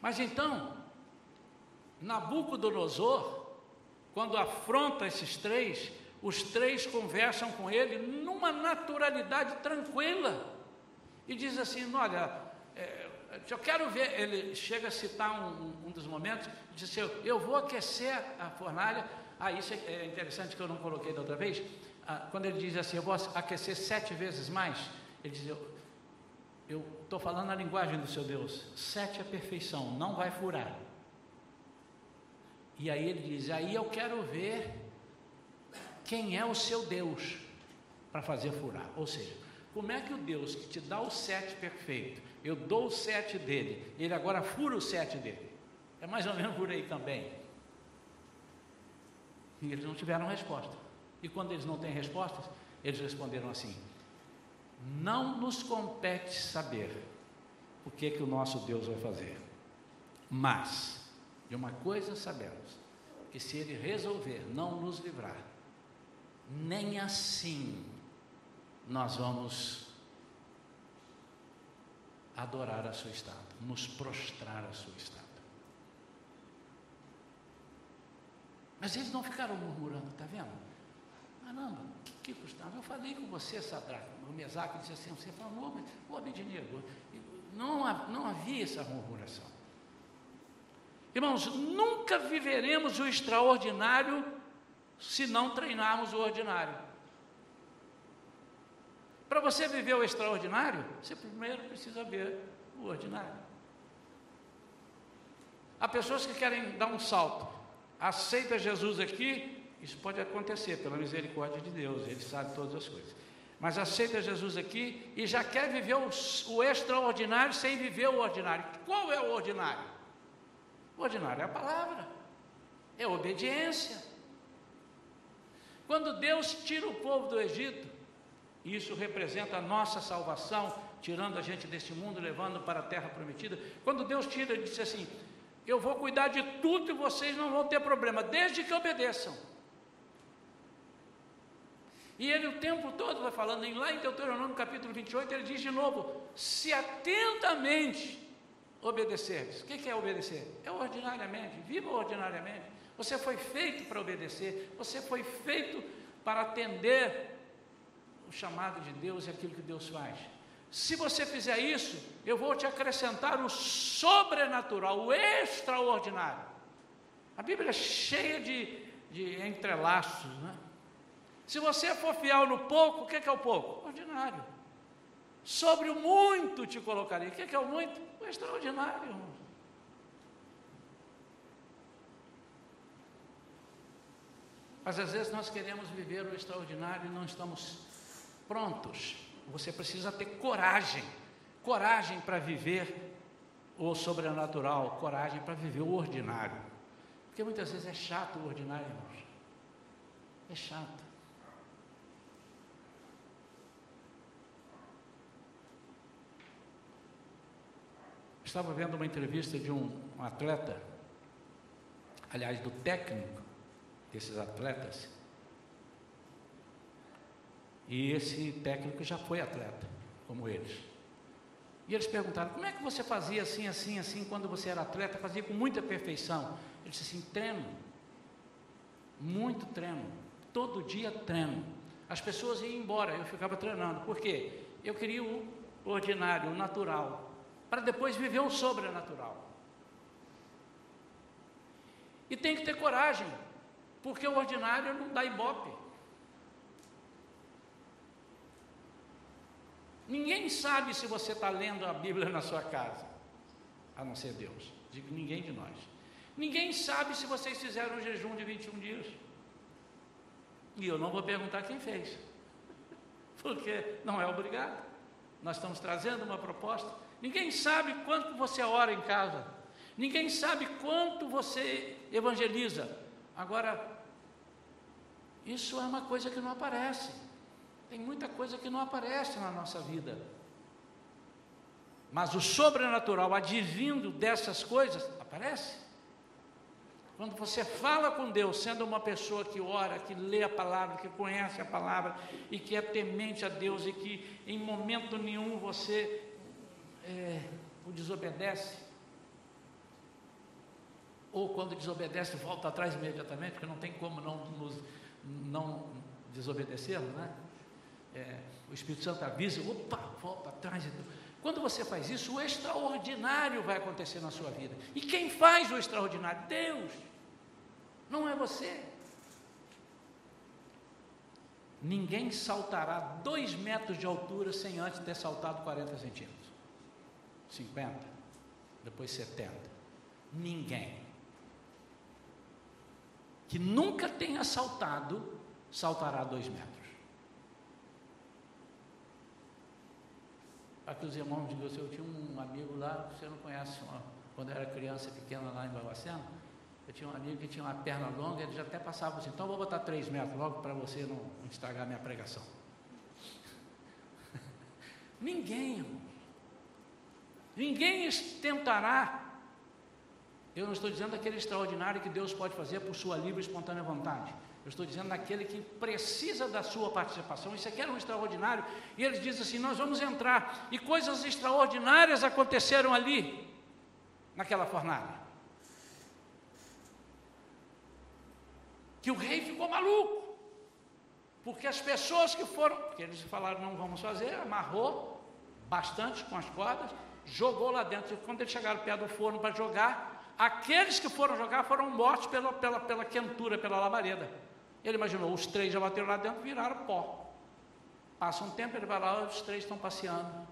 Mas então, Nabucodonosor, quando afronta esses três, os três conversam com ele numa naturalidade tranquila. E diz assim: Olha, é, eu quero ver. Ele chega a citar um, um dos momentos, diz assim: Eu vou aquecer a fornalha. Ah, isso é, é interessante que eu não coloquei da outra vez. Ah, quando ele diz assim: Eu vou aquecer sete vezes mais. Ele diz: Eu estou falando a linguagem do seu Deus. Sete é perfeição, não vai furar. E aí ele diz: Aí eu quero ver quem é o seu Deus para fazer furar. Ou seja, como é que o Deus que te dá o sete perfeito, eu dou o sete dele, ele agora fura o sete dele? É mais ou menos por aí também. E eles não tiveram resposta. E quando eles não têm respostas, eles responderam assim: Não nos compete saber o que, que o nosso Deus vai fazer, mas de uma coisa sabemos: que se ele resolver não nos livrar, nem assim nós vamos adorar a sua estátua, nos prostrar a sua estátua. Mas eles não ficaram murmurando, está vendo? Caramba, que, que custava? Eu falei com você, Sadraque, o Mesaque disse assim, você falou, ô Abednego, não, não havia essa murmuração. Irmãos, nunca viveremos o extraordinário se não treinarmos o ordinário. Para você viver o extraordinário, você primeiro precisa ver o ordinário. Há pessoas que querem dar um salto, aceita Jesus aqui, isso pode acontecer pela misericórdia de Deus, Ele sabe todas as coisas. Mas aceita Jesus aqui e já quer viver o, o extraordinário sem viver o ordinário. Qual é o ordinário? O ordinário é a palavra, é a obediência. Quando Deus tira o povo do Egito, isso representa a nossa salvação, tirando a gente deste mundo, levando para a terra prometida. Quando Deus tira, ele disse assim: Eu vou cuidar de tudo e vocês não vão ter problema, desde que obedeçam. E ele o tempo todo vai falando, lá em Deuteronômio capítulo 28, ele diz de novo: Se atentamente obedecer. O que é obedecer? É ordinariamente, viva ordinariamente. Você foi feito para obedecer, você foi feito para atender o chamado de Deus e aquilo que Deus faz. Se você fizer isso, eu vou te acrescentar o sobrenatural, o extraordinário. A Bíblia é cheia de, de entrelaços, né? Se você for fiel no pouco, o que é, que é o pouco? Ordinário. Sobre o muito te colocarei. O que é, que é o muito? O extraordinário, irmão. Mas às vezes nós queremos viver o extraordinário e não estamos prontos. Você precisa ter coragem, coragem para viver o sobrenatural, coragem para viver o ordinário. Porque muitas vezes é chato o ordinário, irmãos. É chato. Estava vendo uma entrevista de um atleta, aliás, do técnico desses atletas. E esse técnico já foi atleta, como eles. E eles perguntaram: como é que você fazia assim, assim, assim, quando você era atleta? Fazia com muita perfeição. Ele disse assim: treino. Muito treino. Todo dia treino. As pessoas iam embora, eu ficava treinando. Por quê? Eu queria o ordinário, o natural, para depois viver o sobrenatural. E tem que ter coragem, porque o ordinário não dá ibope. Ninguém sabe se você está lendo a Bíblia na sua casa, a não ser Deus. Digo ninguém de nós. Ninguém sabe se vocês fizeram um jejum de 21 dias. E eu não vou perguntar quem fez, porque não é obrigado. Nós estamos trazendo uma proposta. Ninguém sabe quanto você ora em casa. Ninguém sabe quanto você evangeliza. Agora, isso é uma coisa que não aparece. Tem muita coisa que não aparece na nossa vida. Mas o sobrenatural advindo dessas coisas aparece. Quando você fala com Deus, sendo uma pessoa que ora, que lê a palavra, que conhece a palavra e que é temente a Deus e que em momento nenhum você é, o desobedece, ou quando desobedece, volta atrás imediatamente, porque não tem como não, nos, não desobedecermos, né? É, o Espírito Santo avisa, opa, volta atrás. Quando você faz isso, o extraordinário vai acontecer na sua vida. E quem faz o extraordinário? Deus. Não é você. Ninguém saltará dois metros de altura sem antes ter saltado 40 centímetros. 50, depois 70. Ninguém que nunca tenha saltado, saltará dois metros. Que os irmãos digam assim, eu tinha um amigo lá, você não conhece, uma, quando eu era criança pequena lá em Barbacena, eu tinha um amigo que tinha uma perna longa, ele já até passava assim, então vou botar três metros logo para você não estragar minha pregação. Ninguém, irmão. Ninguém tentará. Eu não estou dizendo aquele extraordinário que Deus pode fazer por sua livre e espontânea vontade. Eu estou dizendo daquele que precisa da sua participação. Isso aqui era um extraordinário. E ele diz assim: Nós vamos entrar. E coisas extraordinárias aconteceram ali, naquela fornalha. Que o rei ficou maluco. Porque as pessoas que foram, porque eles falaram não vamos fazer, amarrou bastante com as cordas, jogou lá dentro. E quando eles chegaram perto do forno para jogar, aqueles que foram jogar foram mortos pela, pela, pela quentura, pela labareda. Ele imaginou, os três já bateram lá dentro, viraram pó. Passa um tempo, ele vai lá, os três estão passeando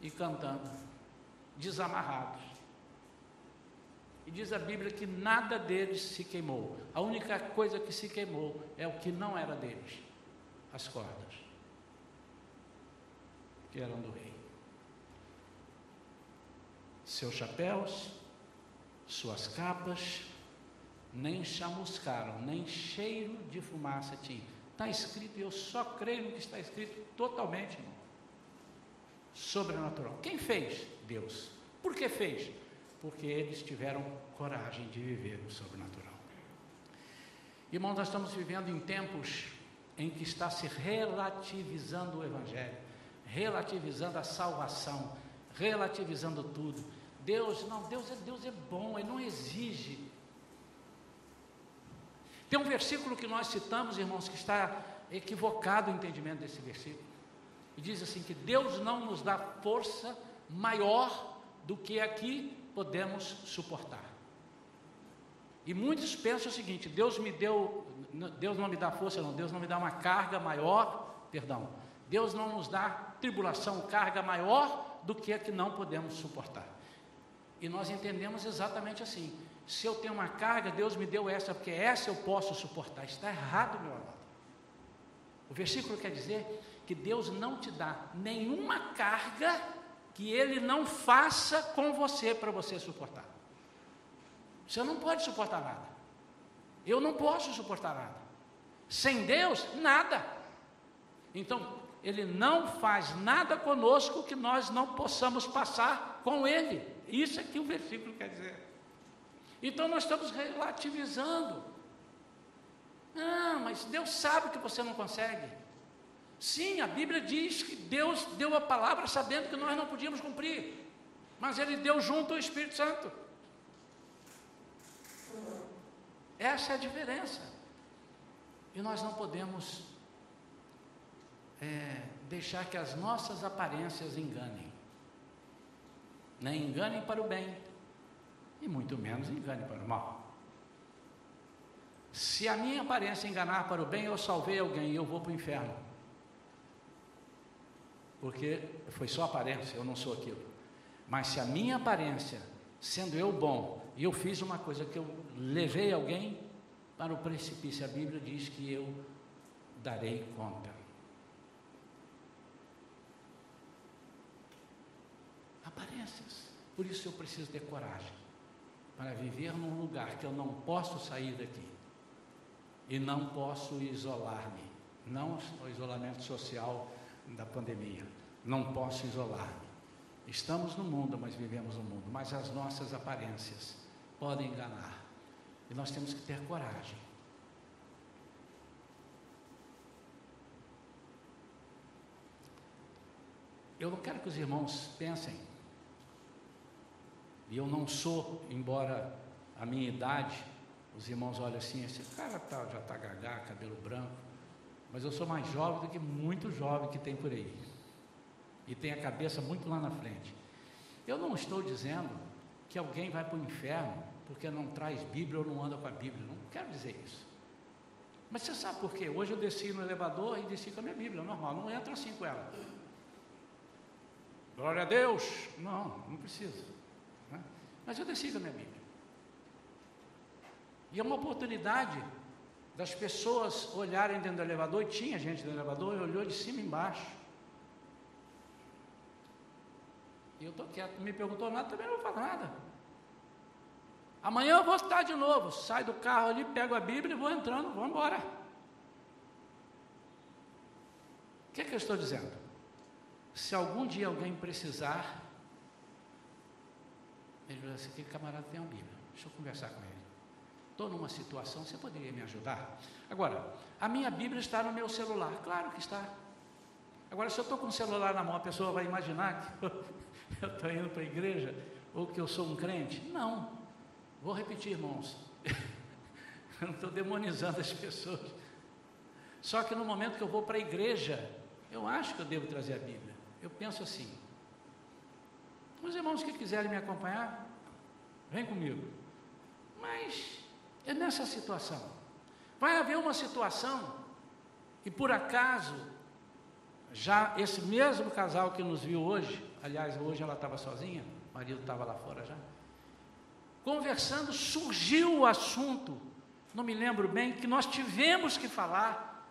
e cantando, desamarrados. E diz a Bíblia que nada deles se queimou. A única coisa que se queimou é o que não era deles: as cordas, que eram do rei. Seus chapéus, suas capas, nem chamuscaram, nem cheiro de fumaça tinha. Está escrito, e eu só creio no que está escrito totalmente, irmão. Sobrenatural. Quem fez? Deus. Por que fez? Porque eles tiveram coragem de viver o sobrenatural. Irmão, nós estamos vivendo em tempos em que está se relativizando o Evangelho, relativizando a salvação, relativizando tudo. Deus, não, Deus é, Deus é bom, Ele não exige tem um versículo que nós citamos, irmãos, que está equivocado o entendimento desse versículo. E diz assim: que Deus não nos dá força maior do que aqui podemos suportar. E muitos pensam o seguinte: Deus me deu, Deus não me dá força, não, Deus não me dá uma carga maior, perdão, Deus não nos dá tribulação, carga maior do que a que não podemos suportar. E nós entendemos exatamente assim. Se eu tenho uma carga, Deus me deu essa, porque essa eu posso suportar. Está errado, meu amado. O versículo quer dizer que Deus não te dá nenhuma carga que Ele não faça com você para você suportar. Você não pode suportar nada. Eu não posso suportar nada. Sem Deus, nada. Então, Ele não faz nada conosco que nós não possamos passar com Ele. Isso é que o versículo quer dizer. Então nós estamos relativizando. Não, mas Deus sabe que você não consegue. Sim, a Bíblia diz que Deus deu a palavra sabendo que nós não podíamos cumprir, mas Ele deu junto ao Espírito Santo. Essa é a diferença. E nós não podemos é, deixar que as nossas aparências enganem. Nem enganem para o bem, e muito menos engane para o mal. Se a minha aparência enganar para o bem, eu salvei alguém e eu vou para o inferno. Porque foi só aparência, eu não sou aquilo. Mas se a minha aparência, sendo eu bom, e eu fiz uma coisa que eu levei alguém para o precipício, a Bíblia diz que eu darei conta. Aparências. Por isso eu preciso ter coragem para viver num lugar que eu não posso sair daqui e não posso isolar-me não o isolamento social da pandemia. Não posso isolar-me. Estamos no mundo, mas vivemos no mundo. Mas as nossas aparências podem enganar. E nós temos que ter coragem. Eu não quero que os irmãos pensem, e eu não sou, embora a minha idade, os irmãos olham assim, esse cara tá, já está gagá, cabelo branco, mas eu sou mais jovem do que muito jovem que tem por aí, e tem a cabeça muito lá na frente. Eu não estou dizendo que alguém vai para o inferno porque não traz Bíblia ou não anda com a Bíblia, não quero dizer isso. Mas você sabe por quê? Hoje eu desci no elevador e desci com a minha Bíblia, normal, não entro assim com ela. Glória a Deus. Não, não precisa. Mas eu a minha Bíblia. E é uma oportunidade das pessoas olharem dentro do elevador, e tinha gente dentro do elevador, e olhou de cima e embaixo. E eu estou quieto, não me perguntou nada, também não vou falar nada. Amanhã eu vou estar de novo. Sai do carro ali, pego a Bíblia e vou entrando, vou embora. O que, é que eu estou dizendo? Se algum dia alguém precisar, ele vai dizer, aquele camarada tem uma Bíblia, deixa eu conversar com ele. Estou numa situação, você poderia me ajudar? Agora, a minha Bíblia está no meu celular, claro que está. Agora, se eu estou com o celular na mão, a pessoa vai imaginar que eu estou indo para a igreja ou que eu sou um crente? Não. Vou repetir, irmãos. eu não estou demonizando as pessoas. Só que no momento que eu vou para a igreja, eu acho que eu devo trazer a Bíblia. Eu penso assim: os irmãos que quiserem me acompanhar, vem comigo. Mas é nessa situação. Vai haver uma situação e por acaso já esse mesmo casal que nos viu hoje, aliás, hoje ela estava sozinha, o marido estava lá fora já. Conversando, surgiu o assunto, não me lembro bem, que nós tivemos que falar,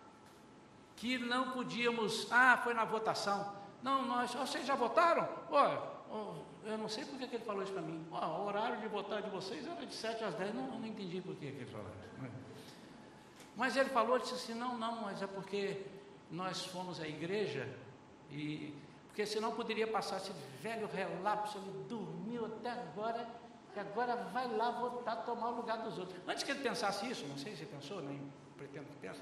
que não podíamos, ah, foi na votação, não, nós, vocês já votaram? Olha, eu não sei por que ele falou isso para mim. o horário de votar de vocês era de 7 às 10, não, não entendi por que ele falou isso. Mas ele falou, disse assim, não, não, mas é porque nós fomos à igreja e porque senão poderia passar esse velho relapso, ele dormiu até agora, e agora vai lá votar, tomar o lugar dos outros. Antes que ele pensasse isso, não sei se pensou, nem pretendo que pense,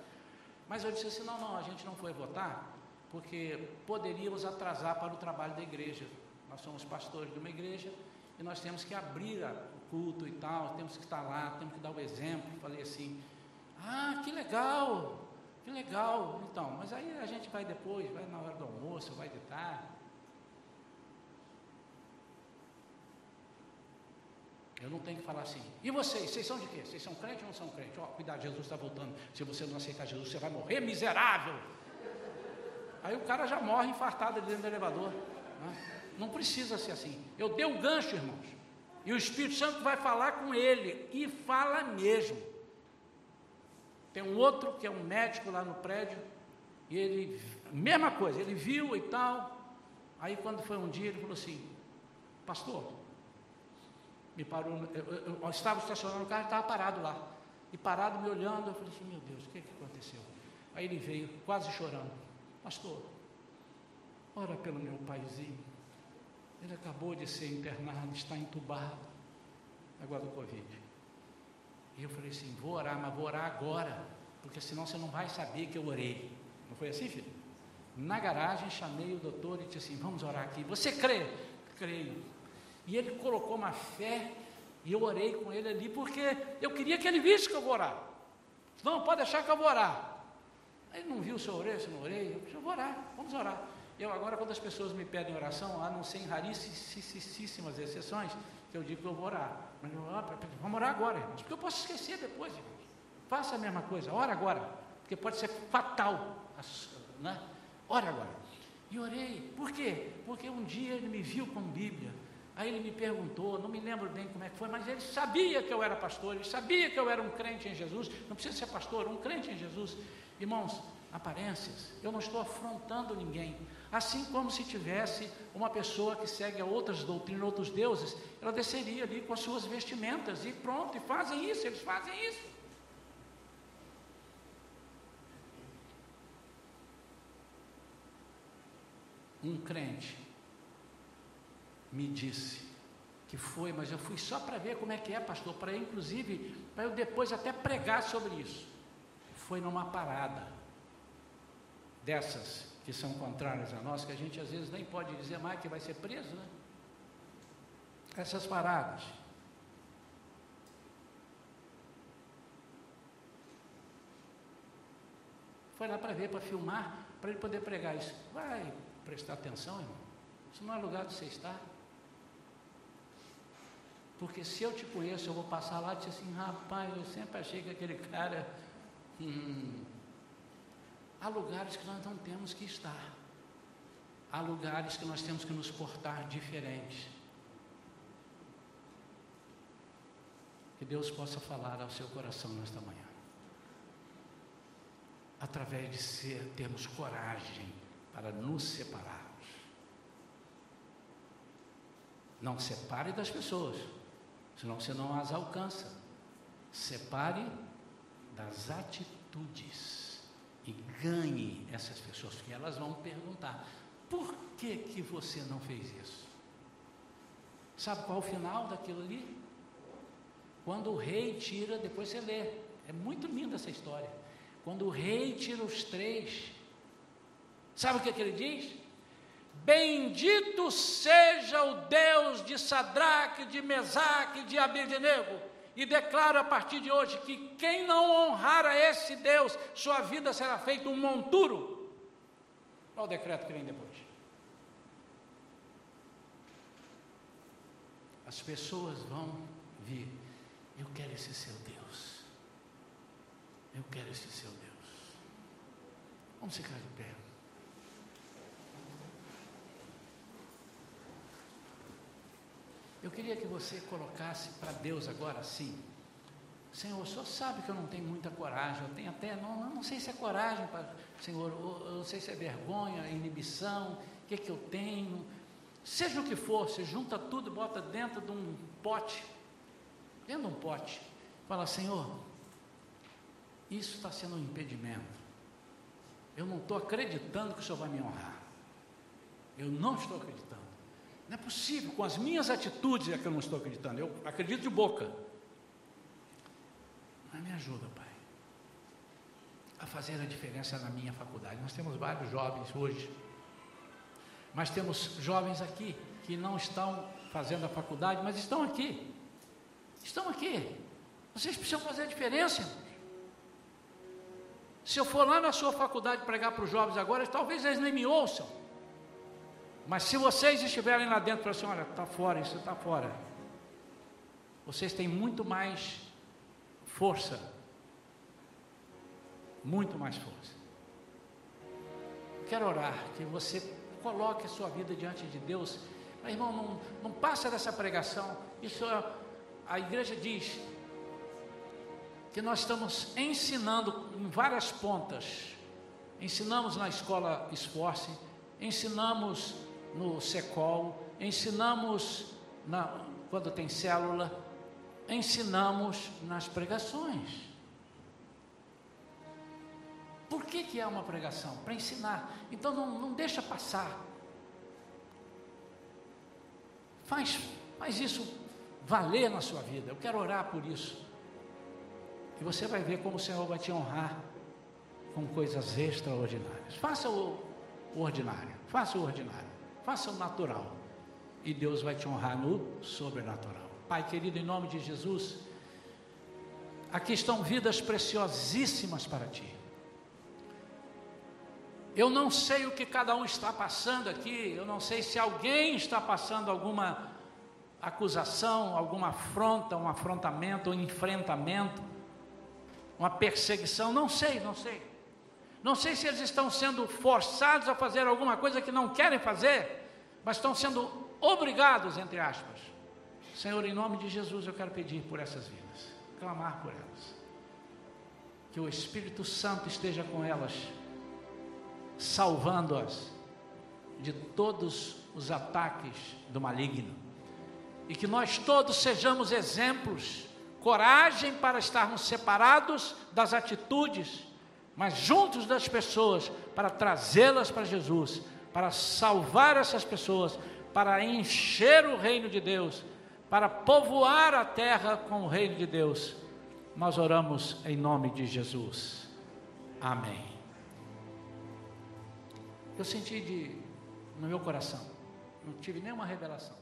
mas eu disse assim, não, não, a gente não foi votar, porque poderíamos atrasar para o trabalho da igreja. Nós somos pastores de uma igreja e nós temos que abrir o culto e tal, temos que estar lá, temos que dar o exemplo. Falei assim: ah, que legal, que legal. Então, mas aí a gente vai depois, vai na hora do almoço, vai de tarde. Eu não tenho que falar assim. E vocês? Vocês são de quê? Vocês são crentes ou não são crentes? Ó, oh, cuidado, Jesus está voltando. Se você não aceitar Jesus, você vai morrer miserável. Aí o cara já morre infartado dentro do elevador. Né? Não precisa ser assim. Eu dei o um gancho, irmãos. E o Espírito Santo vai falar com ele. E fala mesmo. Tem um outro que é um médico lá no prédio. E ele, mesma coisa, ele viu e tal. Aí quando foi um dia, ele falou assim: Pastor, me parou. Eu, eu, eu estava estacionando o carro, estava parado lá. E parado me olhando, eu falei assim: Meu Deus, o que, que aconteceu? Aí ele veio, quase chorando. Pastor, ora pelo meu paizinho. Ele acabou de ser internado, está entubado, agora do Covid. E eu falei assim: vou orar, mas vou orar agora, porque senão você não vai saber que eu orei. Não foi assim, filho? Na garagem chamei o doutor e disse assim: vamos orar aqui. Você crê? Creio. E ele colocou uma fé e eu orei com ele ali, porque eu queria que ele visse que eu vou orar. Não, pode deixar que eu vou orar. Aí não viu se eu orei, se eu não orei, eu, eu vou orar, vamos orar. Eu agora, quando as pessoas me pedem oração, a não ser em raríssimas exceções, eu digo que eu vou orar. Mas eu, vamos orar agora, irmãos, porque eu posso esquecer depois, irmãos. Faça a mesma coisa, ora agora, porque pode ser fatal, né? Ora agora. E orei, por quê? Porque um dia ele me viu com Bíblia, Aí ele me perguntou, não me lembro bem como é que foi, mas ele sabia que eu era pastor, ele sabia que eu era um crente em Jesus, não precisa ser pastor, um crente em Jesus. Irmãos, aparências, eu não estou afrontando ninguém. Assim como se tivesse uma pessoa que segue a outras doutrinas, outros deuses, ela desceria ali com as suas vestimentas e pronto, e fazem isso, eles fazem isso. Um crente me disse que foi, mas eu fui só para ver como é que é, pastor, para inclusive, para eu depois até pregar sobre isso. Foi numa parada dessas que são contrárias a nós, que a gente às vezes nem pode dizer mais que vai ser preso, né? Essas paradas. Foi lá para ver, para filmar, para ele poder pregar isso. Vai prestar atenção, irmão. Isso não é lugar de você estar. Porque se eu te conheço, eu vou passar lá e dizer assim, rapaz, eu sempre achei que aquele cara. Hum, há lugares que nós não temos que estar. Há lugares que nós temos que nos portar diferentes. Que Deus possa falar ao seu coração nesta manhã através de ser, termos coragem para nos separarmos. Não separe das pessoas, senão você não as alcança. Separe das atitudes ganhe essas pessoas, porque elas vão perguntar: por que que você não fez isso? Sabe qual é o final daquilo ali? Quando o rei tira, depois você lê. É muito linda essa história. Quando o rei tira os três, sabe o que, que ele diz? Bendito seja o Deus de Sadraque, de Mesaque, de Abednego. E declaro a partir de hoje que quem não honrar a esse Deus, sua vida será feita um monturo. Qual o decreto que vem depois? As pessoas vão vir. Eu quero esse seu Deus. Eu quero esse seu Deus. Vamos ficar de pé. Eu queria que você colocasse para Deus agora assim. Senhor, o Senhor sabe que eu não tenho muita coragem, eu tenho até, não, não sei se é coragem, para, Senhor, eu não sei se é vergonha, inibição, o que, que eu tenho. Seja o que for, você junta tudo e bota dentro de um pote, dentro de um pote. Fala, Senhor, isso está sendo um impedimento. Eu não estou acreditando que o Senhor vai me honrar. Eu não estou acreditando. Não é possível, com as minhas atitudes é que eu não estou acreditando. Eu acredito de boca. Mas me ajuda, Pai, a fazer a diferença na minha faculdade. Nós temos vários jovens hoje, mas temos jovens aqui que não estão fazendo a faculdade, mas estão aqui. Estão aqui. Vocês precisam fazer a diferença. Se eu for lá na sua faculdade pregar para os jovens agora, talvez eles nem me ouçam. Mas se vocês estiverem lá dentro falarem assim, olha, está fora, isso está fora. Vocês têm muito mais força. Muito mais força. Quero orar que você coloque a sua vida diante de Deus. Mas irmão, não, não passa dessa pregação. Isso a igreja diz, que nós estamos ensinando em várias pontas. Ensinamos na escola Esforce, ensinamos no SECOL, ensinamos na, quando tem célula, ensinamos nas pregações. Por que, que é uma pregação? Para ensinar. Então não, não deixa passar. Faz, faz isso valer na sua vida. Eu quero orar por isso. E você vai ver como o Senhor vai te honrar com coisas extraordinárias. Faça o, o ordinário, faça o ordinário, faça o natural. E Deus vai te honrar no sobrenatural. Pai querido, em nome de Jesus, aqui estão vidas preciosíssimas para ti. Eu não sei o que cada um está passando aqui, eu não sei se alguém está passando alguma acusação, alguma afronta, um afrontamento, um enfrentamento uma perseguição, não sei, não sei. Não sei se eles estão sendo forçados a fazer alguma coisa que não querem fazer, mas estão sendo obrigados, entre aspas. Senhor, em nome de Jesus, eu quero pedir por essas vidas, clamar por elas. Que o Espírito Santo esteja com elas, salvando-as de todos os ataques do maligno. E que nós todos sejamos exemplos coragem para estarmos separados das atitudes, mas juntos das pessoas, para trazê-las para Jesus, para salvar essas pessoas, para encher o reino de Deus, para povoar a terra com o reino de Deus. Nós oramos em nome de Jesus. Amém. Eu senti de, no meu coração, não tive nenhuma revelação,